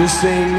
To sing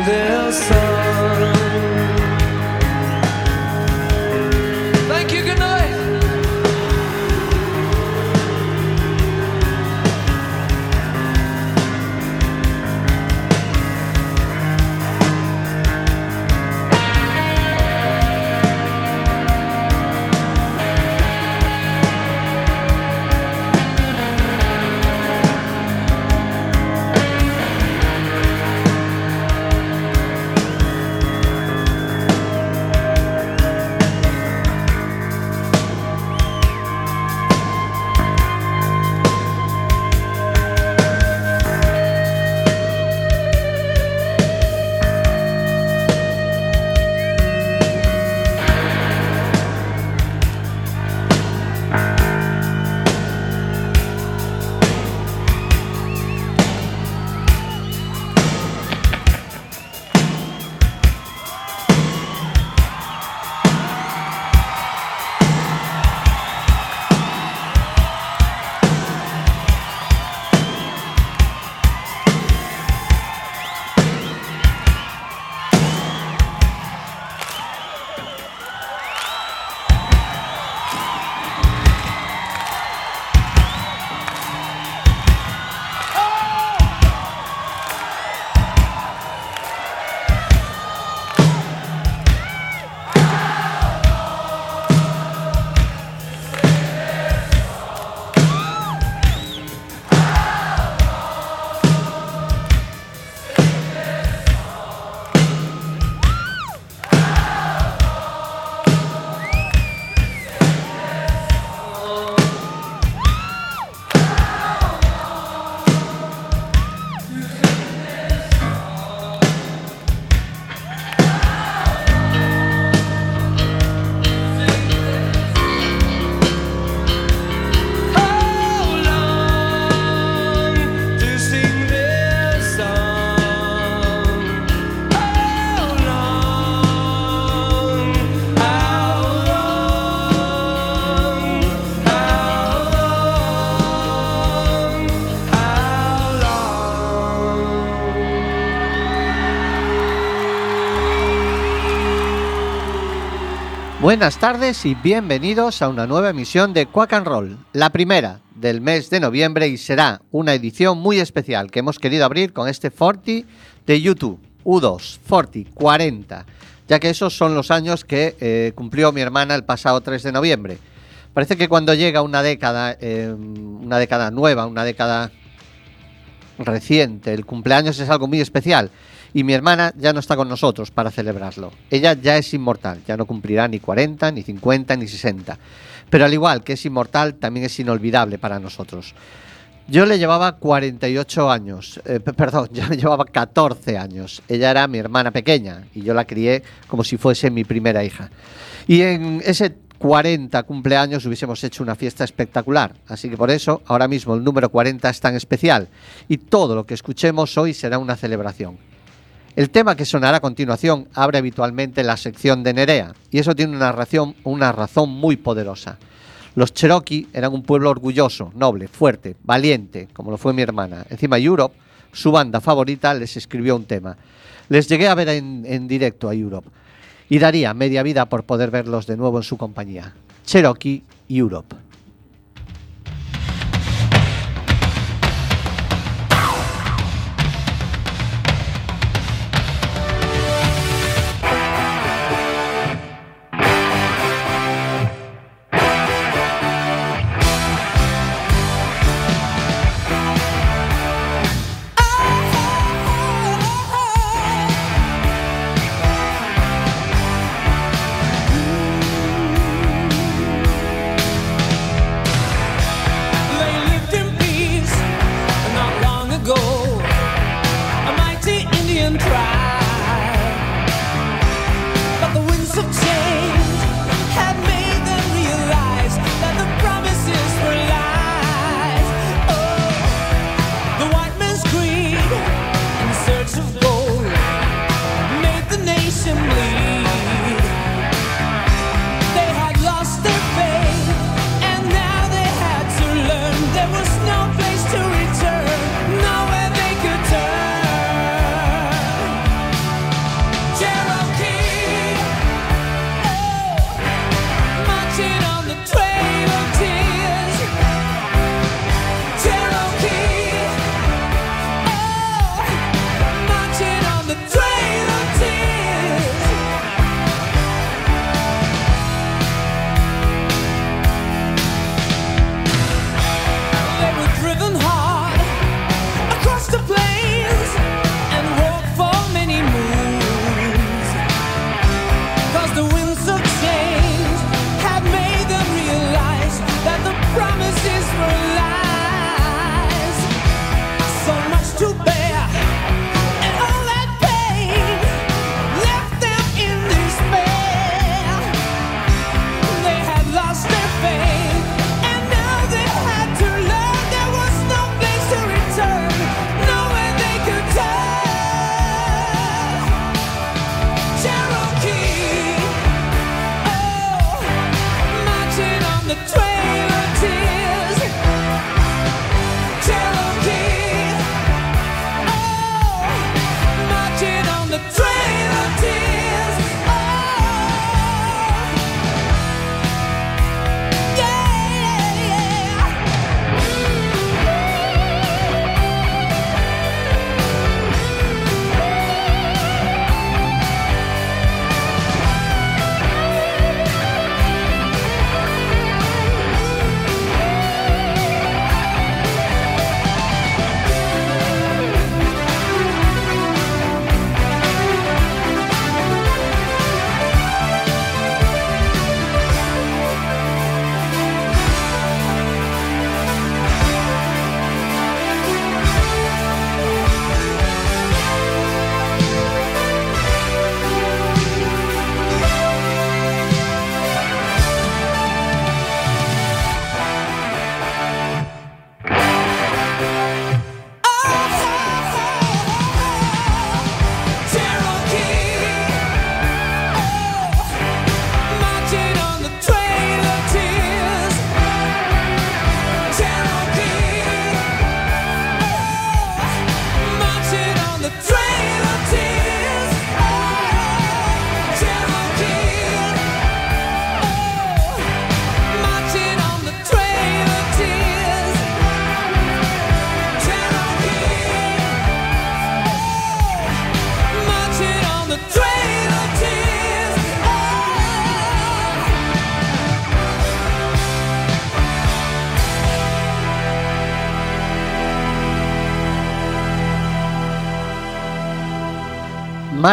Buenas tardes y bienvenidos a una nueva emisión de Quack and Roll, la primera del mes de noviembre y será una edición muy especial que hemos querido abrir con este 40 de YouTube, U2, 40, 40, ya que esos son los años que eh, cumplió mi hermana el pasado 3 de noviembre. Parece que cuando llega una década, eh, una década nueva, una década reciente, el cumpleaños es algo muy especial y mi hermana ya no está con nosotros para celebrarlo. Ella ya es inmortal, ya no cumplirá ni 40, ni 50, ni 60. Pero al igual que es inmortal, también es inolvidable para nosotros. Yo le llevaba 48 años, eh, perdón, yo le llevaba 14 años. Ella era mi hermana pequeña y yo la crié como si fuese mi primera hija. Y en ese 40 cumpleaños hubiésemos hecho una fiesta espectacular. Así que por eso ahora mismo el número 40 es tan especial y todo lo que escuchemos hoy será una celebración. El tema que sonará a continuación abre habitualmente la sección de Nerea, y eso tiene una razón, muy poderosa. Los Cherokee eran un pueblo orgulloso, noble, fuerte, valiente, como lo fue mi hermana. Encima Europe, su banda favorita, les escribió un tema. Les llegué a ver en, en directo a Europe, y daría media vida por poder verlos de nuevo en su compañía. Cherokee Europe.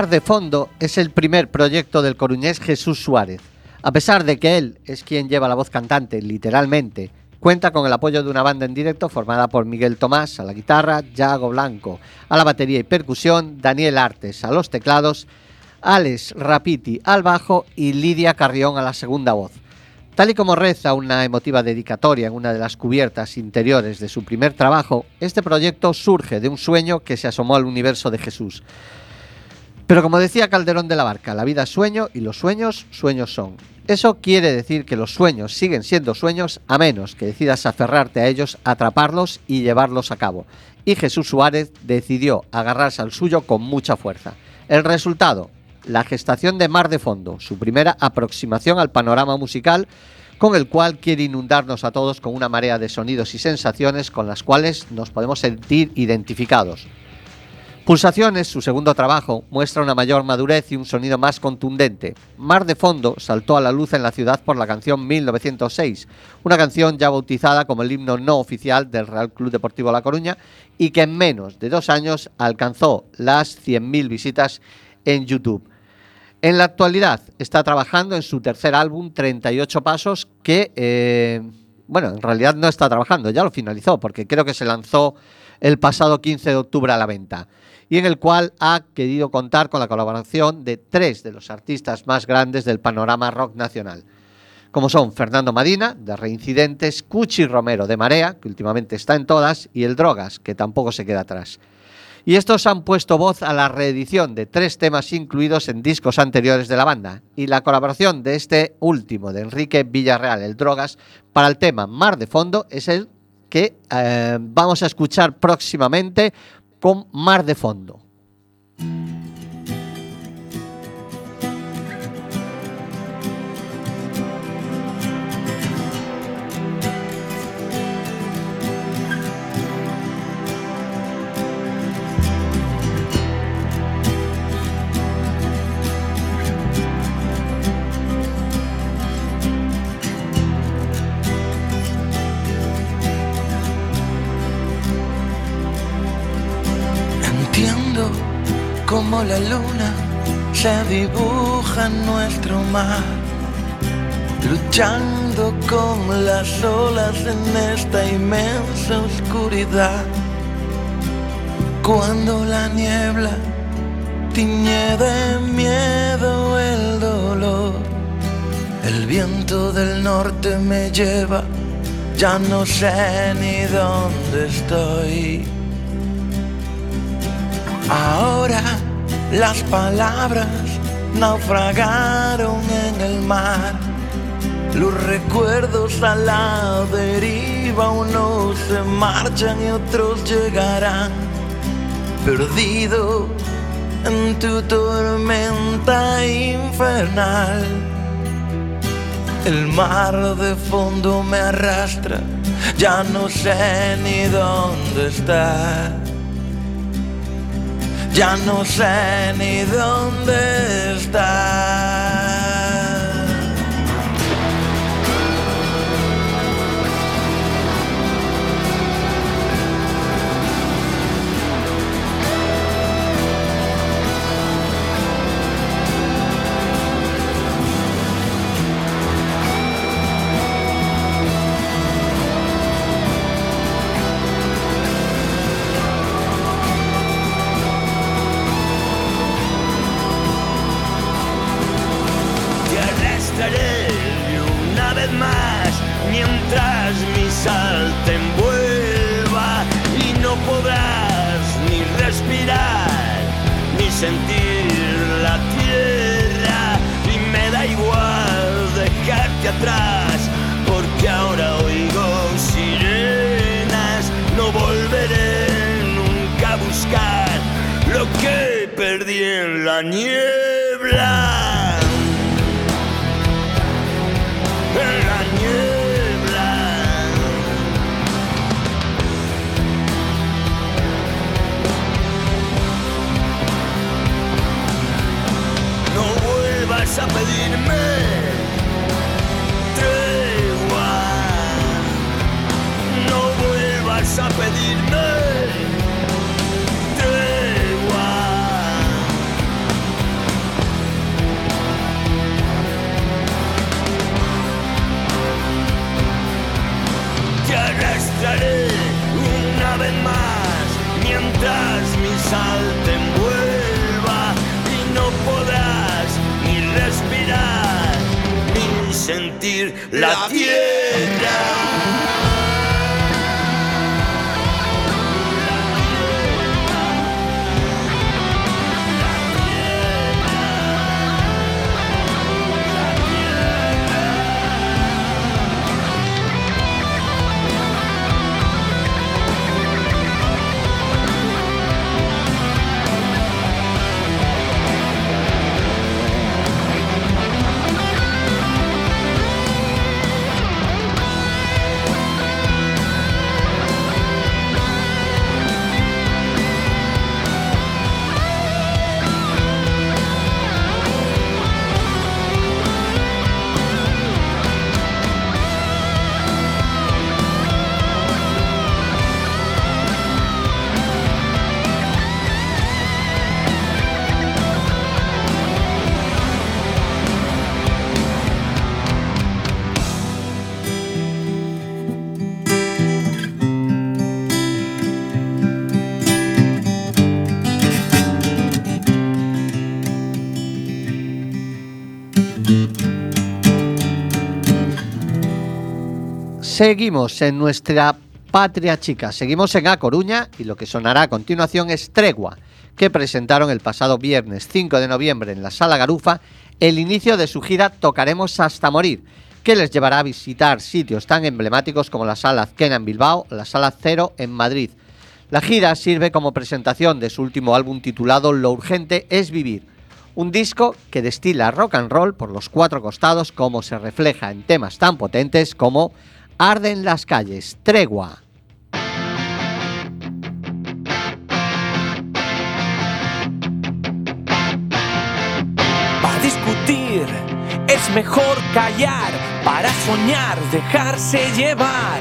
De Fondo es el primer proyecto del coruñés Jesús Suárez. A pesar de que él es quien lleva la voz cantante, literalmente, cuenta con el apoyo de una banda en directo formada por Miguel Tomás a la guitarra, Yago Blanco a la batería y percusión, Daniel Artes a los teclados, Alex Rapiti al bajo y Lidia Carrión a la segunda voz. Tal y como reza una emotiva dedicatoria en una de las cubiertas interiores de su primer trabajo, este proyecto surge de un sueño que se asomó al universo de Jesús. Pero como decía Calderón de la Barca, la vida es sueño y los sueños, sueños son. Eso quiere decir que los sueños siguen siendo sueños a menos que decidas aferrarte a ellos, atraparlos y llevarlos a cabo. Y Jesús Suárez decidió agarrarse al suyo con mucha fuerza. El resultado, la gestación de Mar de Fondo, su primera aproximación al panorama musical con el cual quiere inundarnos a todos con una marea de sonidos y sensaciones con las cuales nos podemos sentir identificados. Pulsaciones, su segundo trabajo, muestra una mayor madurez y un sonido más contundente. Mar de Fondo saltó a la luz en la ciudad por la canción 1906, una canción ya bautizada como el himno no oficial del Real Club Deportivo La Coruña y que en menos de dos años alcanzó las 100.000 visitas en YouTube. En la actualidad está trabajando en su tercer álbum, 38 Pasos, que, eh, bueno, en realidad no está trabajando, ya lo finalizó, porque creo que se lanzó el pasado 15 de octubre a la venta y en el cual ha querido contar con la colaboración de tres de los artistas más grandes del panorama rock nacional, como son Fernando Madina, de Reincidentes, Cuchi Romero, de Marea, que últimamente está en todas, y el Drogas, que tampoco se queda atrás. Y estos han puesto voz a la reedición de tres temas incluidos en discos anteriores de la banda y la colaboración de este último, de Enrique Villarreal, el Drogas, para el tema Mar de Fondo es el que eh, vamos a escuchar próximamente con Mar de Fondo. Cómo la luna se dibuja en nuestro mar, luchando con las olas en esta inmensa oscuridad. Cuando la niebla tiñe de miedo el dolor, el viento del norte me lleva, ya no sé ni dónde estoy. Ahora las palabras naufragaron en el mar. Los recuerdos a la deriva, unos se marchan y otros llegarán. Perdido en tu tormenta infernal. El mar de fondo me arrastra, ya no sé ni dónde está. ya no sé ni dónde está. Sentir la tierra y me da igual dejarte atrás porque ahora oigo sirenas no volveré nunca a buscar lo que perdí en la niebla Seguimos en nuestra patria chica, seguimos en A Coruña y lo que sonará a continuación es Tregua, que presentaron el pasado viernes 5 de noviembre en la Sala Garufa el inicio de su gira Tocaremos hasta morir, que les llevará a visitar sitios tan emblemáticos como la Sala Azquena en Bilbao, la Sala Cero en Madrid. La gira sirve como presentación de su último álbum titulado Lo urgente es vivir, un disco que destila rock and roll por los cuatro costados como se refleja en temas tan potentes como Arden las calles, Tregua. Para discutir es mejor callar, para soñar dejarse llevar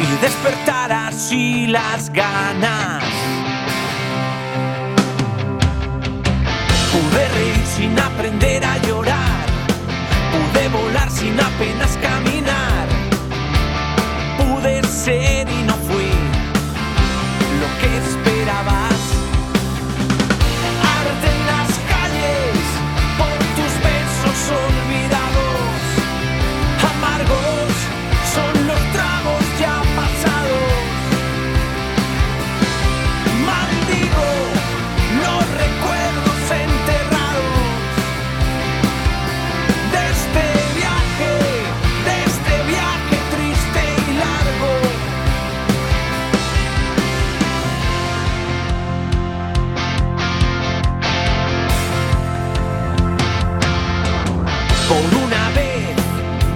y despertar así las ganas. Pude reír sin aprender a llorar, pude volar sin apenas caminar, ser Por una vez,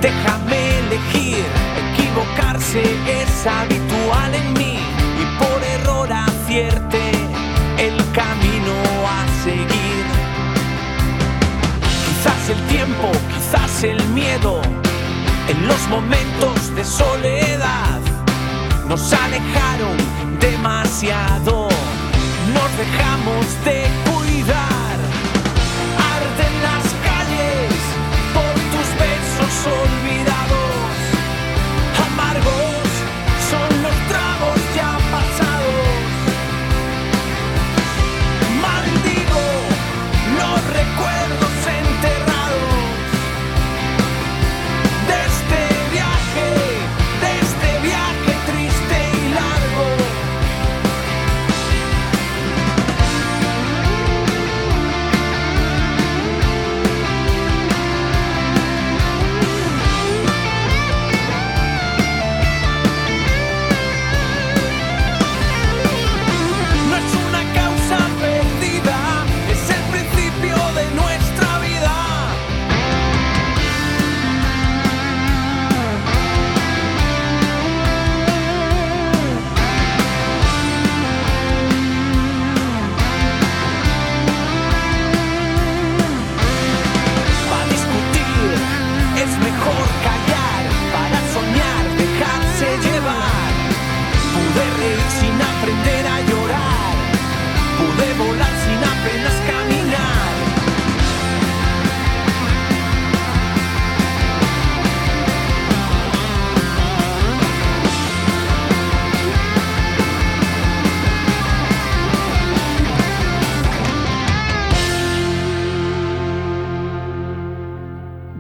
déjame elegir. Equivocarse es habitual en mí y por error acierte el camino a seguir. Quizás el tiempo, quizás el miedo, en los momentos de soledad nos alejaron demasiado. Nos dejamos de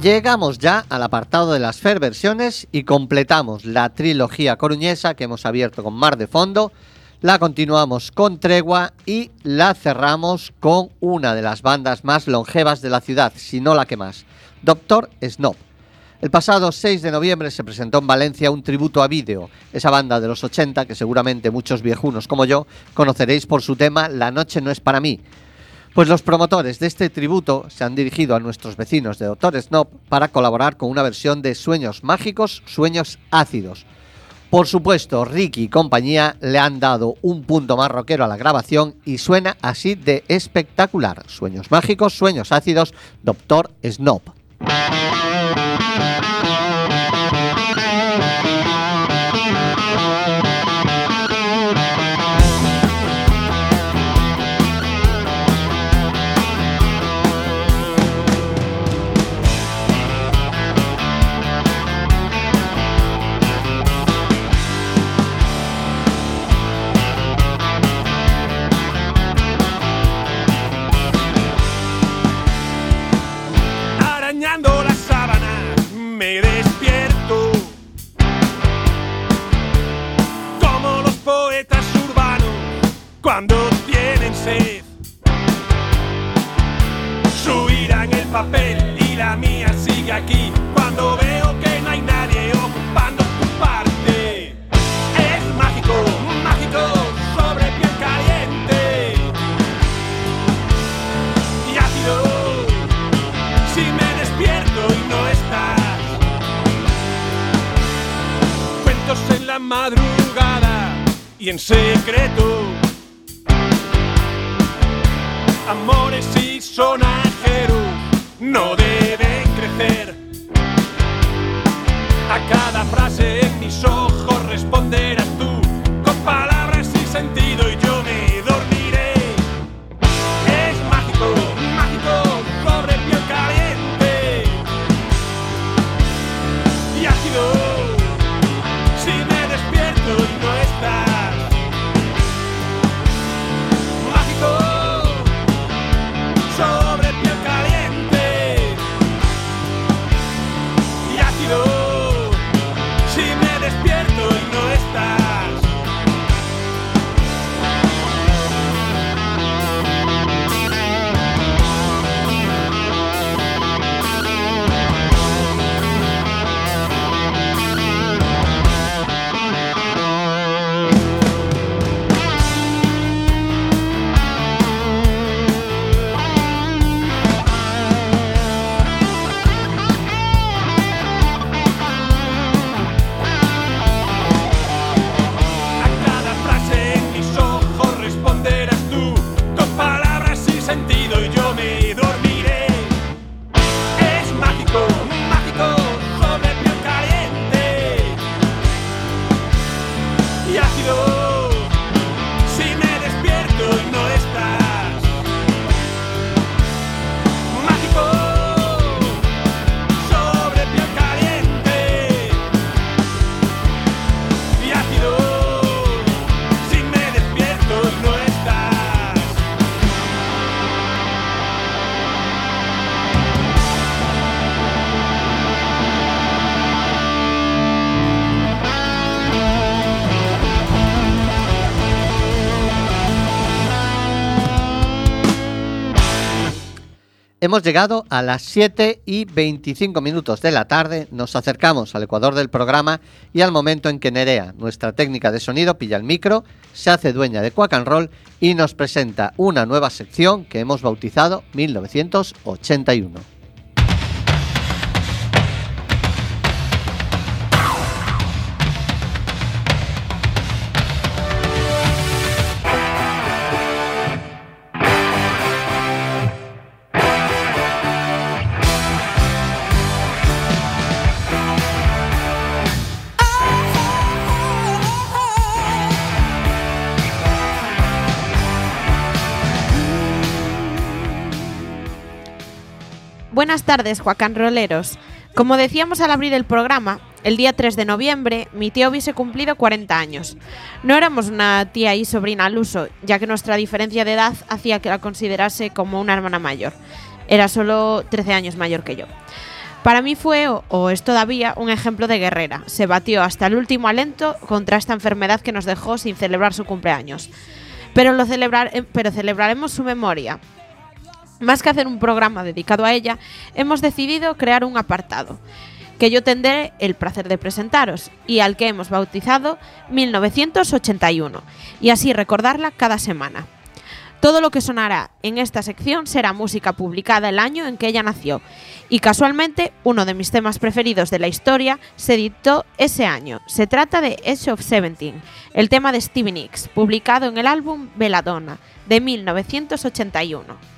Llegamos ya al apartado de las Fair versiones y completamos la trilogía coruñesa que hemos abierto con Mar de Fondo, la continuamos con Tregua y la cerramos con una de las bandas más longevas de la ciudad, si no la que más, Doctor Snob. El pasado 6 de noviembre se presentó en Valencia un tributo a vídeo, esa banda de los 80 que seguramente muchos viejunos como yo conoceréis por su tema La noche no es para mí. Pues los promotores de este tributo se han dirigido a nuestros vecinos de Doctor Snob para colaborar con una versión de Sueños Mágicos, Sueños Ácidos. Por supuesto, Ricky y compañía le han dado un punto más rockero a la grabación y suena así de espectacular. Sueños Mágicos, Sueños Ácidos, Doctor Snob. Cuando tienen sed su en el papel y la mía sigue aquí cuando veo que no hay nadie ocupando tu parte es mágico mágico sobre piel caliente y ácido si me despierto y no estás. Cuentos en la madrugada y en secreto. Y sonajeros no deben y ácido. Hemos llegado a las 7 y 25 minutos de la tarde, nos acercamos al ecuador del programa y al momento en que Nerea, nuestra técnica de sonido, pilla el micro, se hace dueña de Quack and Roll y nos presenta una nueva sección que hemos bautizado 1981. Buenas tardes, Juacan Roleros. Como decíamos al abrir el programa, el día 3 de noviembre mi tía hubiese cumplido 40 años. No éramos una tía y sobrina al uso, ya que nuestra diferencia de edad hacía que la considerase como una hermana mayor. Era solo 13 años mayor que yo. Para mí fue, o, o es todavía, un ejemplo de guerrera. Se batió hasta el último alento contra esta enfermedad que nos dejó sin celebrar su cumpleaños. Pero, lo celebrar, eh, pero celebraremos su memoria. Más que hacer un programa dedicado a ella, hemos decidido crear un apartado que yo tendré el placer de presentaros y al que hemos bautizado 1981, y así recordarla cada semana. Todo lo que sonará en esta sección será música publicada el año en que ella nació, y casualmente uno de mis temas preferidos de la historia se editó ese año. Se trata de Edge of Seventeen, el tema de Stevie Nicks, publicado en el álbum Belladonna de 1981.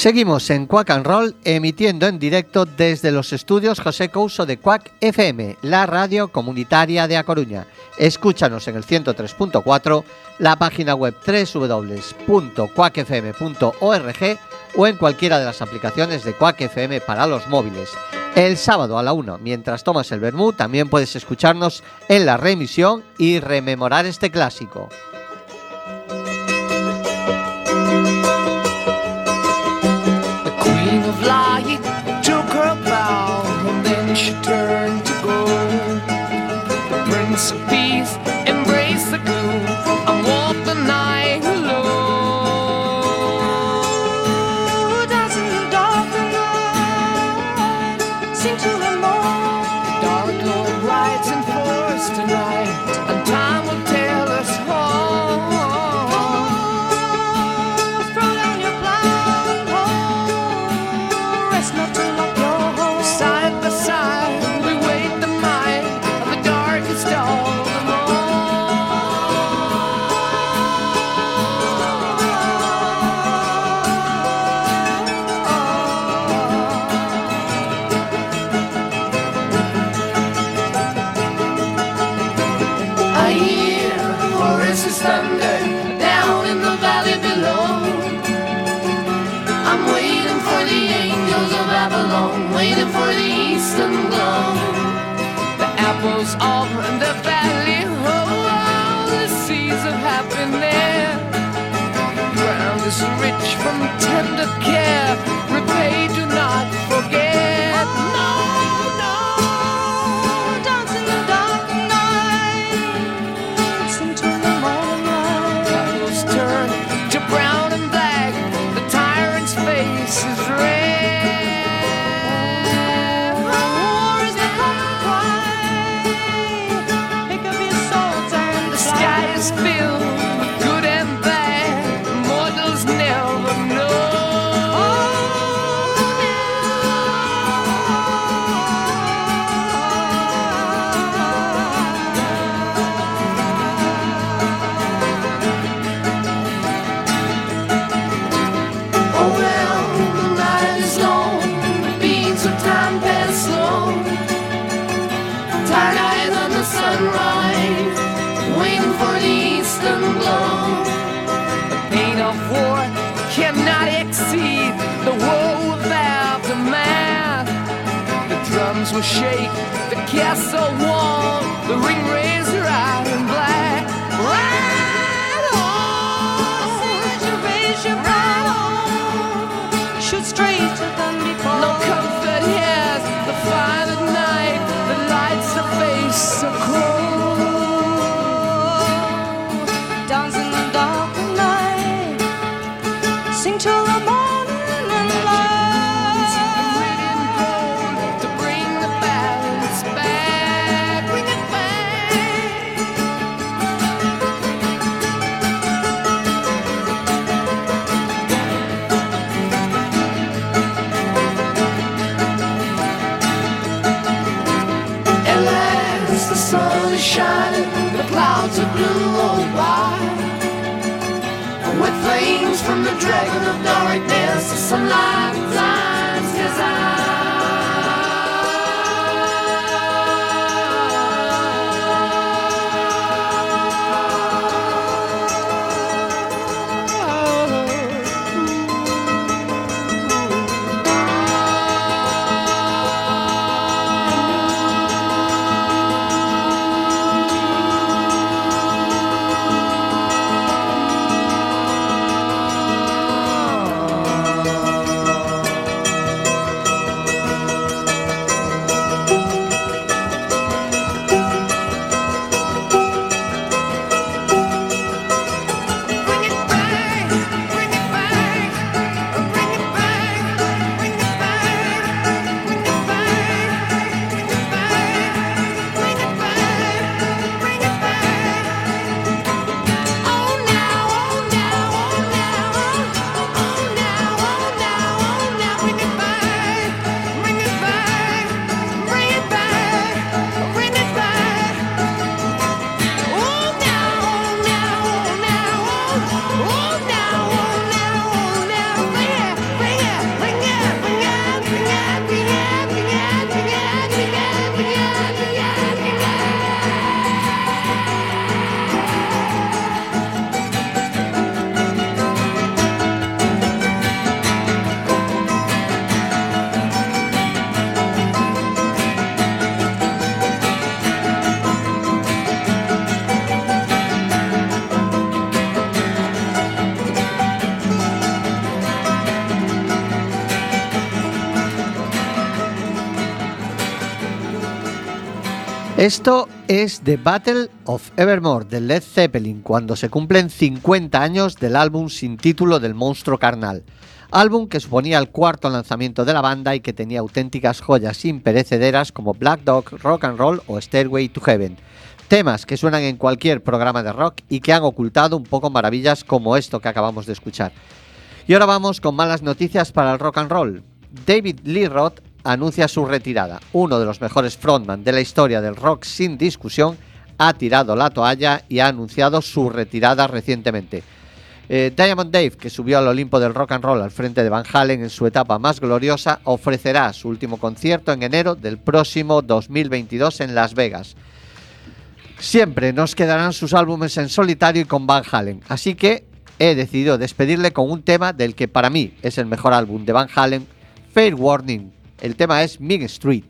Seguimos en Quack and Roll emitiendo en directo desde los estudios José Couso de Quack FM, la radio comunitaria de A Coruña. Escúchanos en el 103.4, la página web www.quackfm.org o en cualquiera de las aplicaciones de Quack FM para los móviles. El sábado a la 1, mientras tomas el vermú, también puedes escucharnos en la remisión y rememorar este clásico. king of light took her bow, and then she turned to gold. The Prince of Peace embraced the gloom. will shake the castle wall, the ring razor out in black. dragon of darkness, some light. Esto es The Battle of Evermore de Led Zeppelin cuando se cumplen 50 años del álbum sin título del monstruo carnal. Álbum que suponía el cuarto lanzamiento de la banda y que tenía auténticas joyas imperecederas como Black Dog, Rock and Roll o Stairway to Heaven. Temas que suenan en cualquier programa de rock y que han ocultado un poco maravillas como esto que acabamos de escuchar. Y ahora vamos con malas noticias para el rock and roll. David Lee Roth anuncia su retirada. Uno de los mejores frontman de la historia del rock sin discusión ha tirado la toalla y ha anunciado su retirada recientemente. Eh, Diamond Dave, que subió al Olimpo del rock and roll al frente de Van Halen en su etapa más gloriosa, ofrecerá su último concierto en enero del próximo 2022 en Las Vegas. Siempre nos quedarán sus álbumes en solitario y con Van Halen, así que he decidido despedirle con un tema del que para mí es el mejor álbum de Van Halen, Fair Warning. El tema es Mean Street.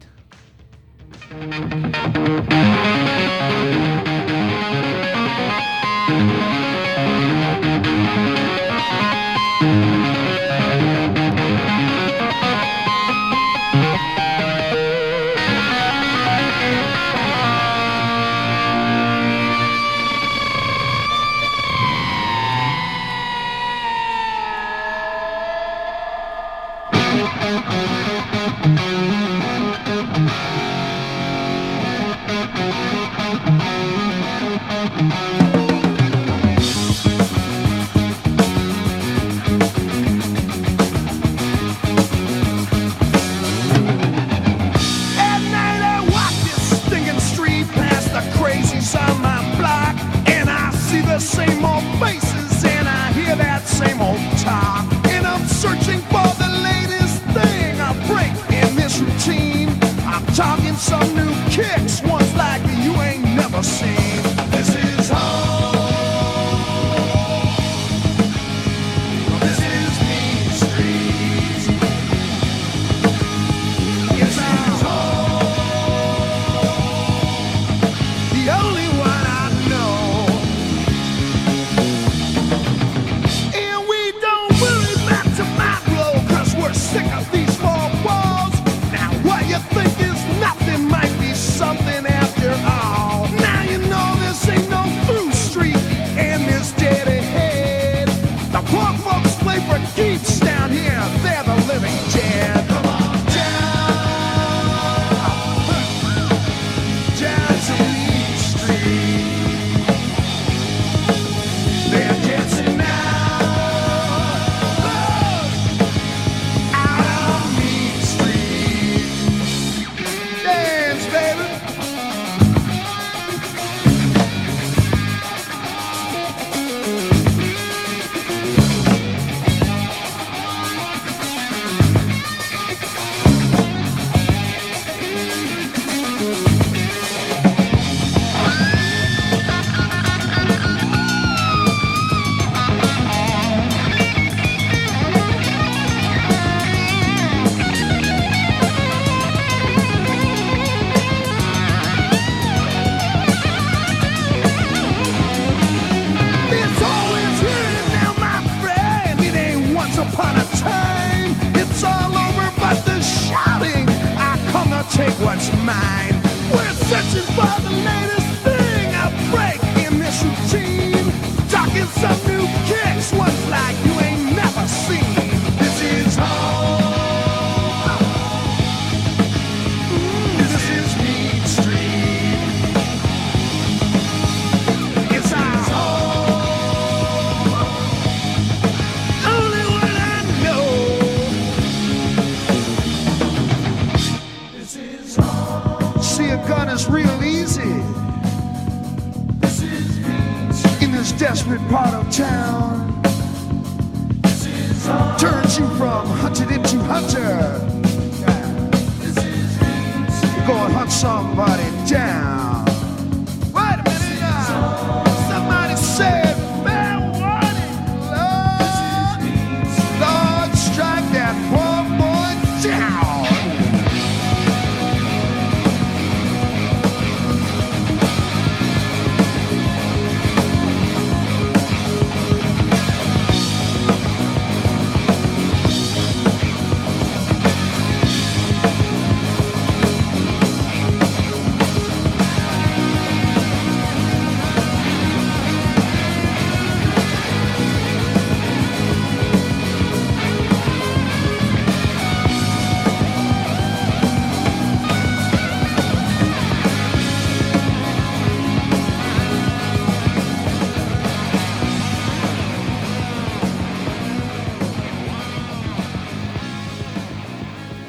Somebody down.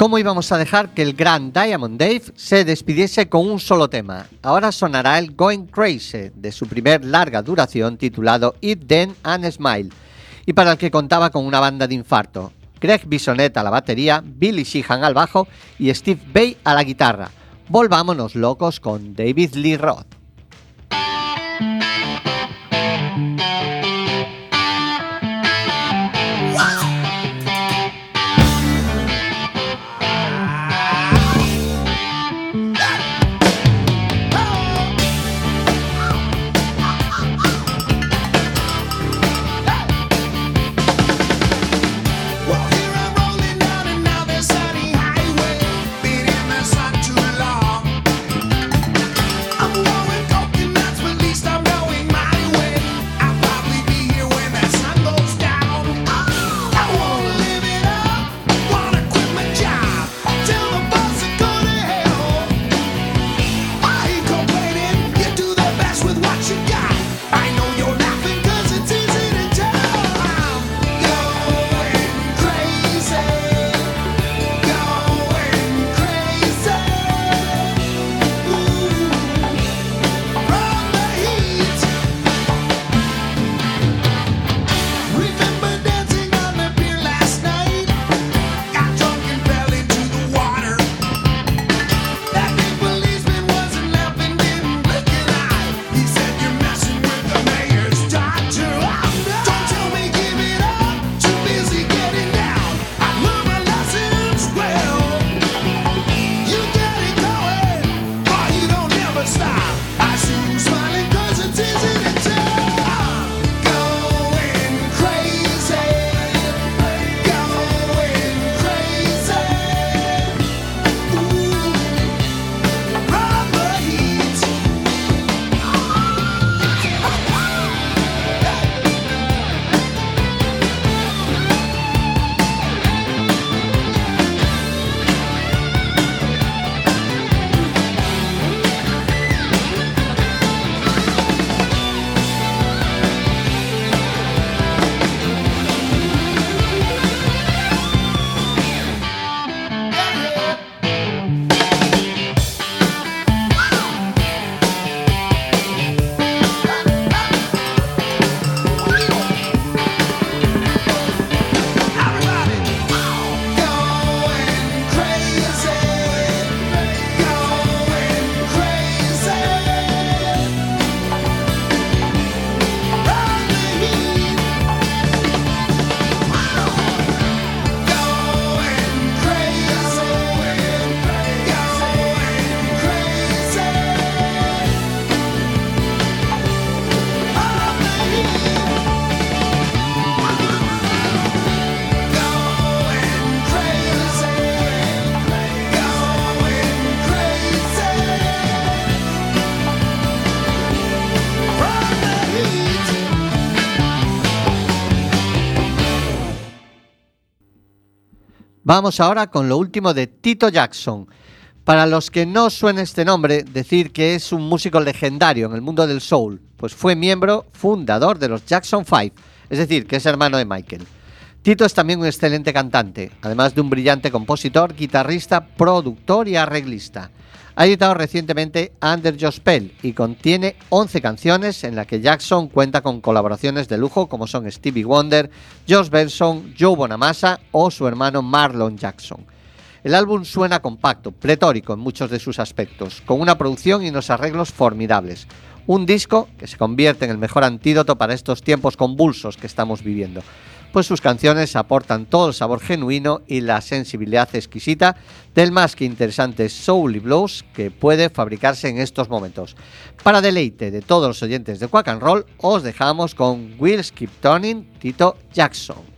¿Cómo íbamos a dejar que el gran Diamond Dave se despidiese con un solo tema? Ahora sonará el Going Crazy de su primer larga duración titulado Eat Then and Smile y para el que contaba con una banda de infarto. Greg Bisonet a la batería, Billy Sheehan al bajo y Steve Bay a la guitarra. Volvámonos locos con David Lee Roth. Vamos ahora con lo último de Tito Jackson. Para los que no suene este nombre, decir que es un músico legendario en el mundo del soul, pues fue miembro fundador de los Jackson 5, es decir, que es hermano de Michael. Tito es también un excelente cantante, además de un brillante compositor, guitarrista, productor y arreglista. Ha editado recientemente Under Your Spell y contiene 11 canciones en las que Jackson cuenta con colaboraciones de lujo como son Stevie Wonder, Josh Benson, Joe Bonamassa o su hermano Marlon Jackson. El álbum suena compacto, pletórico en muchos de sus aspectos, con una producción y unos arreglos formidables. Un disco que se convierte en el mejor antídoto para estos tiempos convulsos que estamos viviendo, pues sus canciones aportan todo el sabor genuino y la sensibilidad exquisita del más que interesante soul y blues que puede fabricarse en estos momentos. Para deleite de todos los oyentes de Quack and Roll, os dejamos con Will Skip Turning Tito Jackson.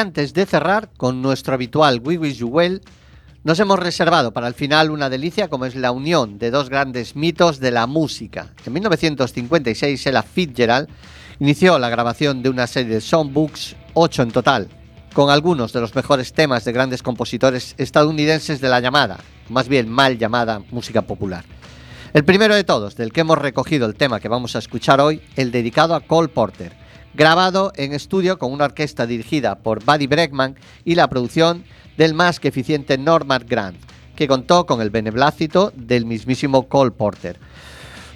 Antes de cerrar con nuestro habitual We Wish You Well, nos hemos reservado para el final una delicia como es la unión de dos grandes mitos de la música. En 1956, Ella Fitzgerald inició la grabación de una serie de songbooks, ocho en total, con algunos de los mejores temas de grandes compositores estadounidenses de la llamada, más bien mal llamada, música popular. El primero de todos, del que hemos recogido el tema que vamos a escuchar hoy, el dedicado a Cole Porter, grabado en estudio con una orquesta dirigida por Buddy Bregman y la producción del más que eficiente Norman Grant, que contó con el beneplácito del mismísimo Cole Porter.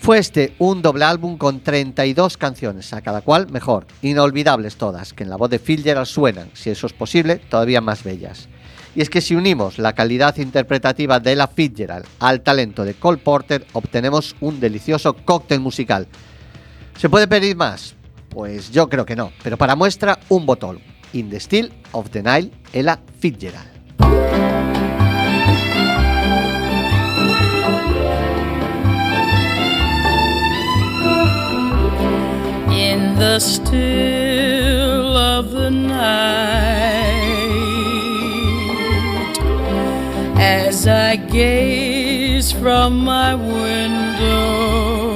Fue este un doble álbum con 32 canciones, a cada cual mejor, inolvidables todas, que en la voz de Fitzgerald suenan, si eso es posible, todavía más bellas. Y es que si unimos la calidad interpretativa de la Fitzgerald al talento de Cole Porter, obtenemos un delicioso cóctel musical. ¿Se puede pedir más? Pues yo creo que no, pero para muestra un botón. In the Still of the Nile, Ella Fitzgerald. in the still of the night as I gaze from my window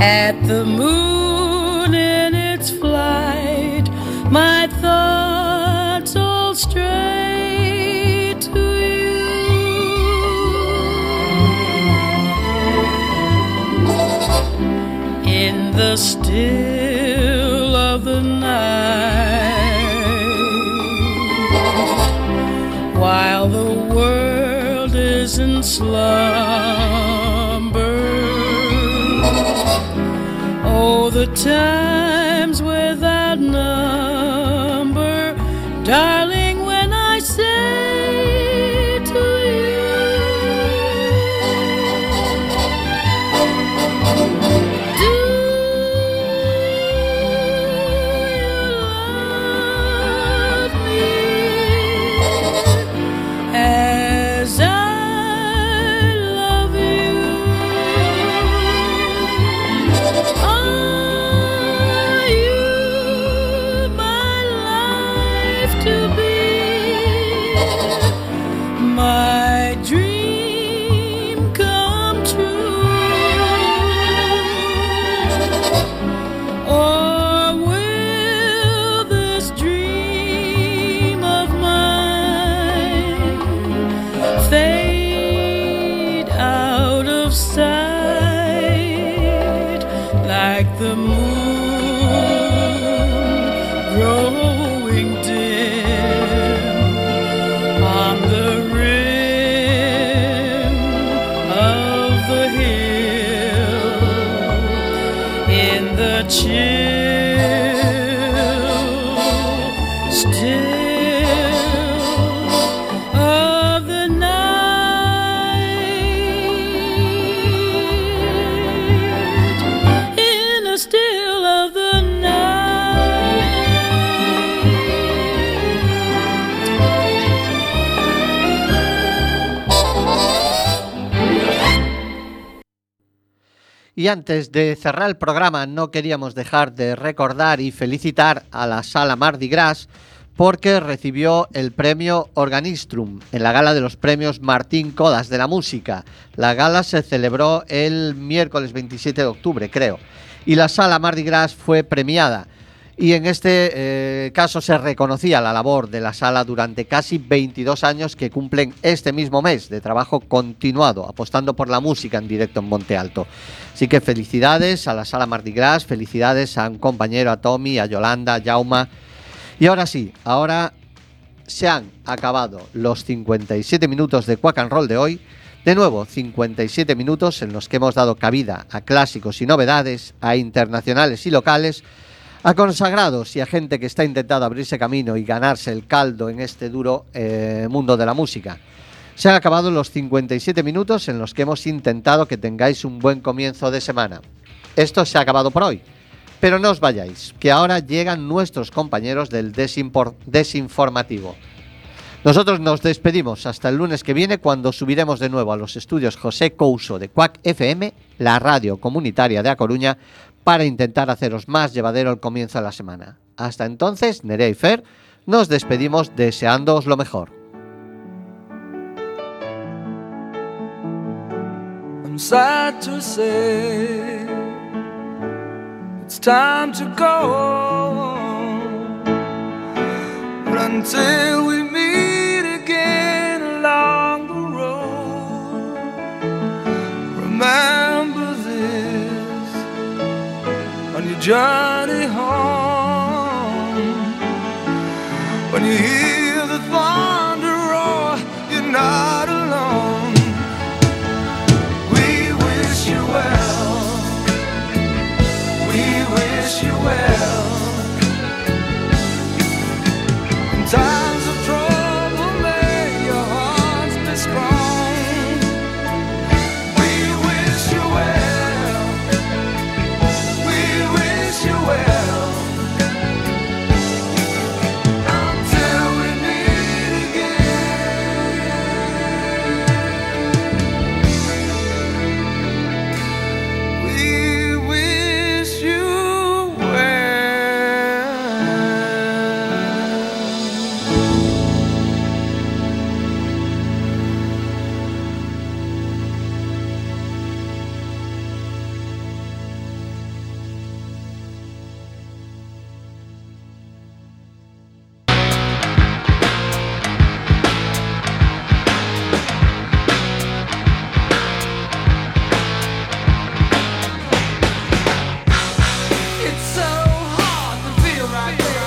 at the moon in its flight my thoughts all stray to you. In the still of the night while the world is in slumber the times in the Y antes de cerrar el programa, no queríamos dejar de recordar y felicitar a la Sala Mardi Gras porque recibió el premio Organistrum en la gala de los premios Martín Codas de la música. La gala se celebró el miércoles 27 de octubre, creo, y la Sala Mardi Gras fue premiada. Y en este eh, caso se reconocía la labor de la sala durante casi 22 años que cumplen este mismo mes de trabajo continuado, apostando por la música en directo en Monte Alto. Así que felicidades a la sala Mardi Gras, felicidades a un compañero, a Tommy, a Yolanda, a Jauma. Y ahora sí, ahora se han acabado los 57 minutos de Quack and Roll de hoy. De nuevo, 57 minutos en los que hemos dado cabida a clásicos y novedades, a internacionales y locales, a consagrados y a gente que está intentando abrirse camino y ganarse el caldo en este duro eh, mundo de la música. Se han acabado los 57 minutos en los que hemos intentado que tengáis un buen comienzo de semana. Esto se ha acabado por hoy. Pero no os vayáis, que ahora llegan nuestros compañeros del Desinformativo. Nosotros nos despedimos hasta el lunes que viene cuando subiremos de nuevo a los estudios José Couso de Cuac FM, la radio comunitaria de A Coruña, para intentar haceros más llevadero el comienzo de la semana. Hasta entonces, Nerea y Fer, nos despedimos deseándoos lo mejor. Journey home. When you hear the thunder roar, you're not alone. We wish you well. We wish you well.